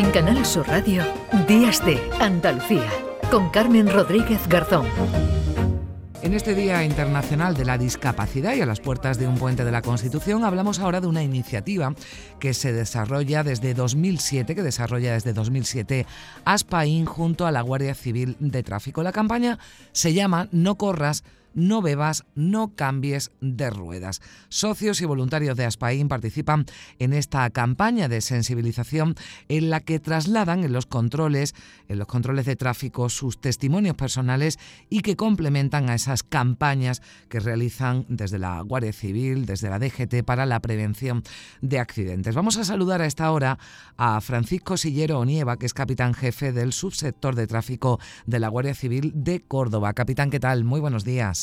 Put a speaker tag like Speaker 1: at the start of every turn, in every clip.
Speaker 1: En Canal Sur Radio, Días de Andalucía, con Carmen Rodríguez Garzón.
Speaker 2: En este Día Internacional de la Discapacidad y a las puertas de un puente de la Constitución hablamos ahora de una iniciativa que se desarrolla desde 2007, que desarrolla desde 2007 Aspain junto a la Guardia Civil de Tráfico. La campaña se llama No corras, no bebas, no cambies de ruedas. Socios y voluntarios de Aspaín participan en esta campaña de sensibilización en la que trasladan en los controles, en los controles de tráfico sus testimonios personales y que complementan a esas campañas que realizan desde la Guardia Civil, desde la DGT para la prevención de accidentes. Vamos a saludar a esta hora a Francisco Sillero Onieva, que es capitán jefe del subsector de tráfico de la Guardia Civil de Córdoba. Capitán, ¿qué tal? Muy buenos días.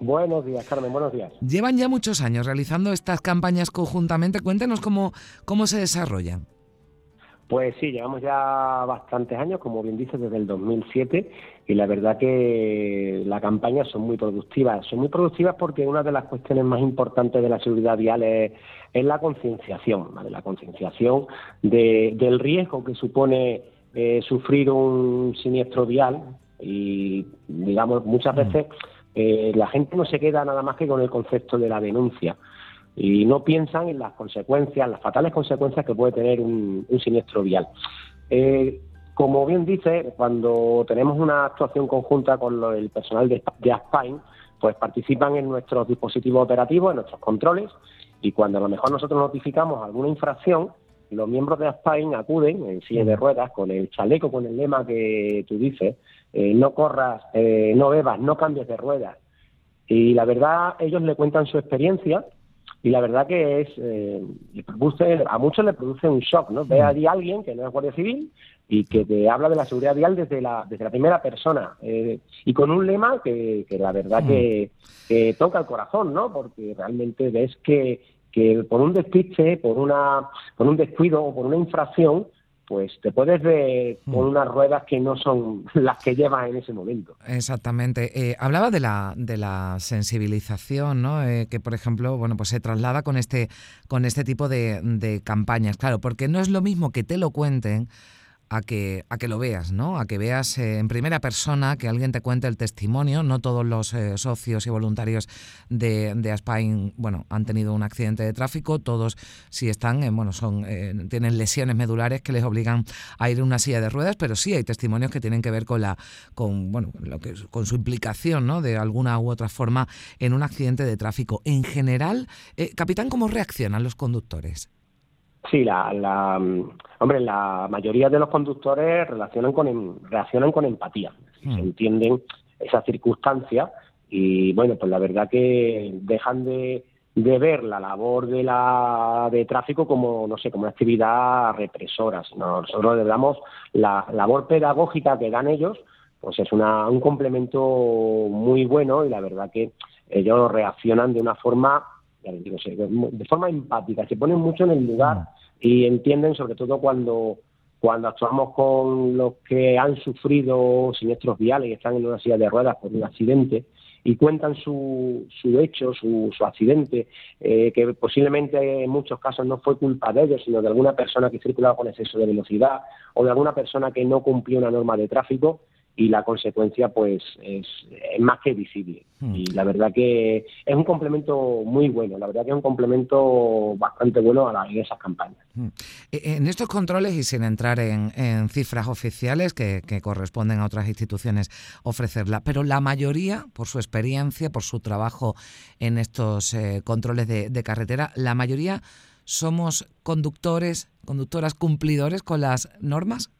Speaker 3: Buenos días, Carmen, buenos días.
Speaker 2: Llevan ya muchos años realizando estas campañas conjuntamente. Cuéntenos cómo, cómo se desarrollan.
Speaker 3: Pues sí, llevamos ya bastantes años, como bien dices, desde el 2007 y la verdad que las campañas son muy productivas. Son muy productivas porque una de las cuestiones más importantes de la seguridad vial es, la concienciación, ¿vale? la concienciación del riesgo que supone eh, sufrir un siniestro vial y, digamos, muchas mm. Eh, la gente no se queda nada más que con el concepto de la denuncia y no piensan en las consecuencias, las fatales consecuencias que puede tener un, siniestro vial. Eh, como bien dice, cuando tenemos una actuación conjunta con el personal de, de Aspain, pues participan en nuestros dispositivos operativos, en nuestros controles, y cuando a lo mejor nosotros notificamos alguna infracción, los miembros de Aspain acuden en silla de ruedas con el chaleco, con el lema que tú dices, eh, no corras, eh, no bebas, no cambies de ruedas. Y la verdad, ellos le cuentan su experiencia y la verdad que es, eh, a muchos le produce un shock, ¿no? Ve allí a alguien que no es guardia civil y que te habla de la seguridad vial desde la, desde la primera persona y con un lema que, la verdad que, que, toca el corazón, ¿no? Porque realmente ves que, que por un despiste, por, una, por un descuido o por una infracción, pues te puedes ver con hmm. unas ruedas que no son las que llevas en ese momento.
Speaker 2: Exactamente. Eh, hablaba de la, de la sensibilización, ¿no? Eh, que por ejemplo, bueno, pues se traslada con este, con este tipo de, de campañas. Claro, porque no es lo mismo que te lo cuenten a que, a que lo veas, ¿no? A que veas eh, en primera persona, que alguien te cuente el testimonio. No todos los eh, socios y voluntarios de, de Aspain, bueno, han tenido un accidente de tráfico. Todos, si están, eh, bueno, son, tienen lesiones medulares que les obligan a ir en una silla de ruedas, pero sí hay testimonios que tienen que ver con la, con, bueno, lo que, con su implicación, ¿no? De alguna u otra forma en un accidente de tráfico. En general, capitán, ¿cómo reaccionan los conductores?
Speaker 3: Sí, la, la, hombre, la mayoría de los conductores relacionan con, em, reaccionan con empatía, se hmm. entienden esas circunstancias y bueno, pues la verdad que dejan de, de ver la labor de la de tráfico como no sé como una actividad represora sino nosotros le damos la labor pedagógica que dan ellos pues es una, un complemento muy bueno y la verdad que ellos reaccionan de una forma de forma empática, se ponen mucho en el lugar y entienden, sobre todo cuando, cuando actuamos con los que han sufrido siniestros viales y están en una silla de ruedas por un accidente y cuentan su, su hecho, su, su accidente, eh, que posiblemente en muchos casos no fue culpa de ellos, sino de alguna persona que circulaba con exceso de velocidad o de alguna persona que no cumplió una norma de tráfico, y la consecuencia pues es, más que visible. Hmm. Y la verdad que es un complemento muy bueno, la verdad que es un complemento bastante bueno a, esas campañas. Hmm.
Speaker 2: E, en estos controles y sin entrar en, cifras oficiales que, corresponden a otras instituciones ofrecerla, pero la mayoría, por su experiencia, por su trabajo en estos eh, controles de, de carretera, la mayoría somos conductores, conductoras cumplidores con las normas.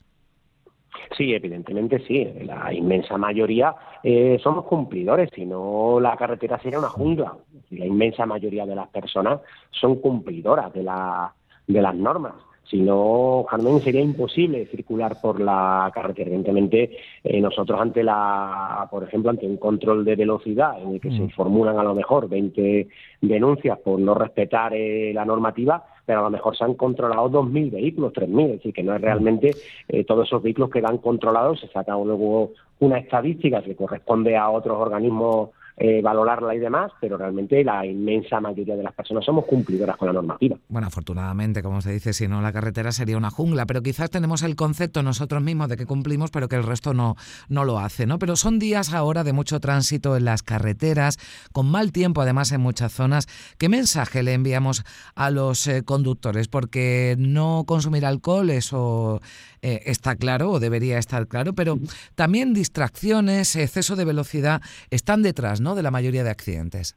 Speaker 3: Sí, evidentemente sí. La inmensa mayoría eh, somos cumplidores, si no la carretera sería una jungla. La inmensa mayoría de las personas son cumplidoras de, la, de las normas. Si no, Carmen, sería imposible circular por la carretera. Evidentemente, eh, nosotros ante la, por ejemplo, ante un control de velocidad en el que se mm. formulan a lo mejor 20 denuncias por no respetar eh, la normativa, pero a lo mejor se han controlado 2.000 vehículos, 3.000, es decir, que no es realmente eh, todos esos vehículos que quedan controlados, se saca luego una estadística que corresponde a otros organismos eh, valorarla y demás, pero realmente la inmensa mayoría de las personas somos cumplidoras con la normativa.
Speaker 2: Bueno, afortunadamente, como se dice, si no la carretera sería una jungla, pero quizás tenemos el concepto nosotros mismos de que cumplimos, pero que el resto no, no lo hace, ¿no? Pero son días ahora de mucho tránsito en las carreteras, con mal tiempo además en muchas zonas. ¿Qué mensaje le enviamos a los eh, conductores? Porque no consumir alcohol, eso eh, está claro o debería estar claro, pero también distracciones, exceso de velocidad están detrás ¿no? de la mayoría de accidentes.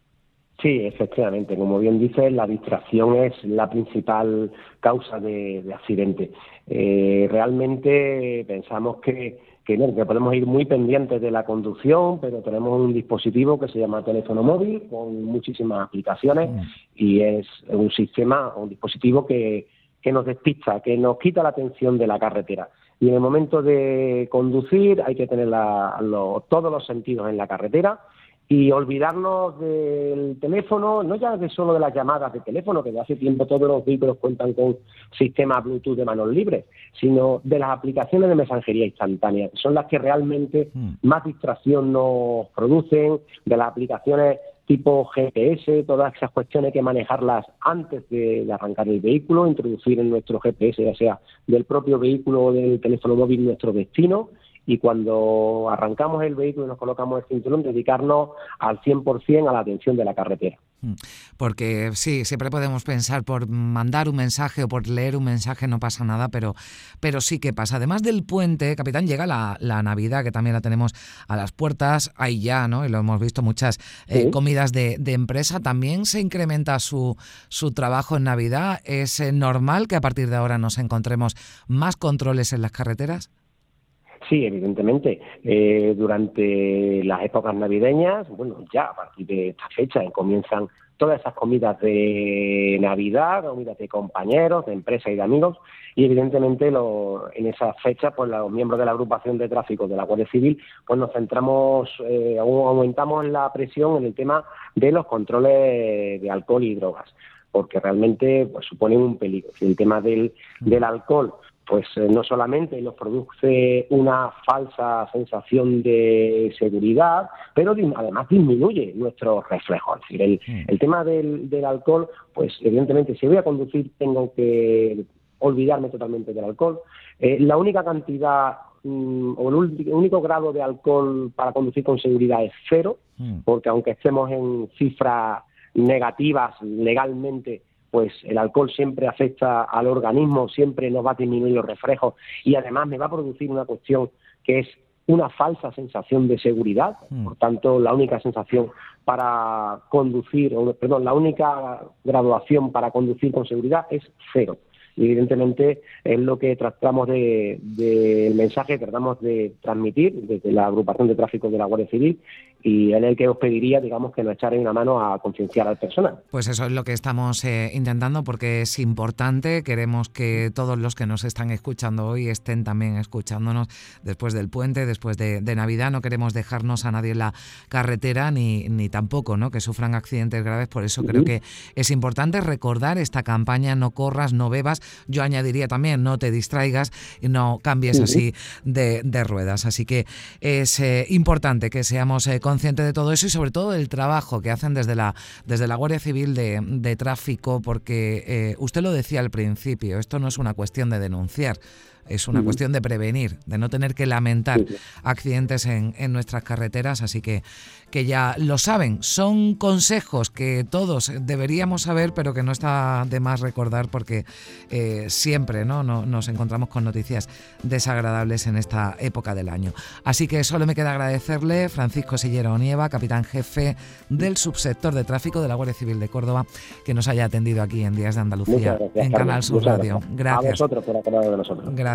Speaker 3: Sí, efectivamente. Como bien dices, la distracción es la principal causa de, accidente. Eh, realmente pensamos que, que, que, podemos ir muy pendientes de la conducción, pero tenemos un dispositivo que se llama teléfono móvil con muchísimas aplicaciones mm. y es un sistema, un dispositivo que, que nos despista, que nos quita la atención de la carretera. Y en el momento de conducir hay que tener todos los sentidos en la carretera y olvidarnos del teléfono, no ya de solo de las llamadas de teléfono, que de hace tiempo todos los vehículos cuentan con sistemas Bluetooth de manos libres, sino de las aplicaciones de mensajería instantánea, que son las que realmente mm. más distracción nos producen, de las aplicaciones tipo GPS, todas esas cuestiones hay que manejarlas antes de, arrancar el vehículo, introducir en nuestro GPS, ya sea del propio vehículo o del teléfono móvil, nuestro destino y cuando arrancamos el vehículo y nos colocamos el cinturón, dedicarnos al 100% a la atención de la carretera. Mm.
Speaker 2: Porque sí, siempre podemos pensar por mandar un mensaje o por leer un mensaje no pasa nada, pero, pero sí que pasa. Además del puente, capitán, llega la, Navidad, que también la tenemos a las puertas, ahí ya, ¿no? Y lo hemos visto muchas eh, comidas de, empresa. También se incrementa su, su trabajo en Navidad. ¿Es eh, normal que a partir de ahora nos encontremos más controles en las carreteras?
Speaker 3: Sí, evidentemente. Eh, durante las épocas navideñas, bueno, ya a partir de esta fecha comienzan todas esas comidas de Navidad, comidas de compañeros, de empresas y de amigos, y evidentemente en esas fechas, pues los miembros de la agrupación de tráfico de la Guardia Civil, pues nos centramos, eh, aumentamos la presión en el tema de los controles de alcohol y drogas, porque realmente pues, suponen un peligro. El tema del, del alcohol pues eh, no solamente nos produce una falsa sensación de seguridad, pero además disminuye nuestros reflejos. Es decir, el, tema del, alcohol, pues evidentemente si voy a conducir tengo que olvidarme totalmente del alcohol. Eh, la única cantidad mm, o el único grado de alcohol para conducir con seguridad es cero, mm. porque aunque estemos en cifras negativas legalmente, pues el alcohol siempre afecta al organismo, siempre nos va a disminuir los reflejos y además me va a producir una cuestión que es una falsa sensación de seguridad, mm. por tanto la única sensación para conducir, perdón, la única graduación para conducir con seguridad es cero y evidentemente es lo que tratamos de, de, el mensaje que tratamos de transmitir desde la agrupación de tráfico de la Guardia Civil y es el que os pediría, digamos, que nos echaren una mano a concienciar al personal.
Speaker 2: Pues eso es lo que estamos eh, intentando porque es importante, queremos que todos los que nos están escuchando hoy estén también escuchándonos después del puente, después de, Navidad, no queremos dejarnos a nadie en la carretera ni, ni tampoco ¿no? que sufran accidentes graves, por eso creo que es importante recordar esta campaña, no corras, no bebas, yo añadiría también, no te distraigas y no cambies así de, ruedas. Así que es eh, importante que seamos eh, conscientes de todo eso y sobre todo del trabajo que hacen desde la, desde la Guardia Civil de, Tráfico, porque eh, usted lo decía al principio, esto no es una cuestión de denunciar es una cuestión de prevenir, de no tener que lamentar accidentes en, nuestras carreteras, así que, que ya lo saben. Son consejos que todos deberíamos saber, pero que no está de más recordar porque eh, siempre ¿no? nos encontramos con noticias desagradables en esta época del año. Así que solo me queda agradecerle, Francisco Sillero Onieva, capitán jefe del subsector de tráfico de la Guardia Civil de Córdoba, que nos haya atendido aquí en Días de Andalucía, en Canal Sur Radio. Gracias. A
Speaker 3: vosotros por de nosotros.
Speaker 2: Gracias.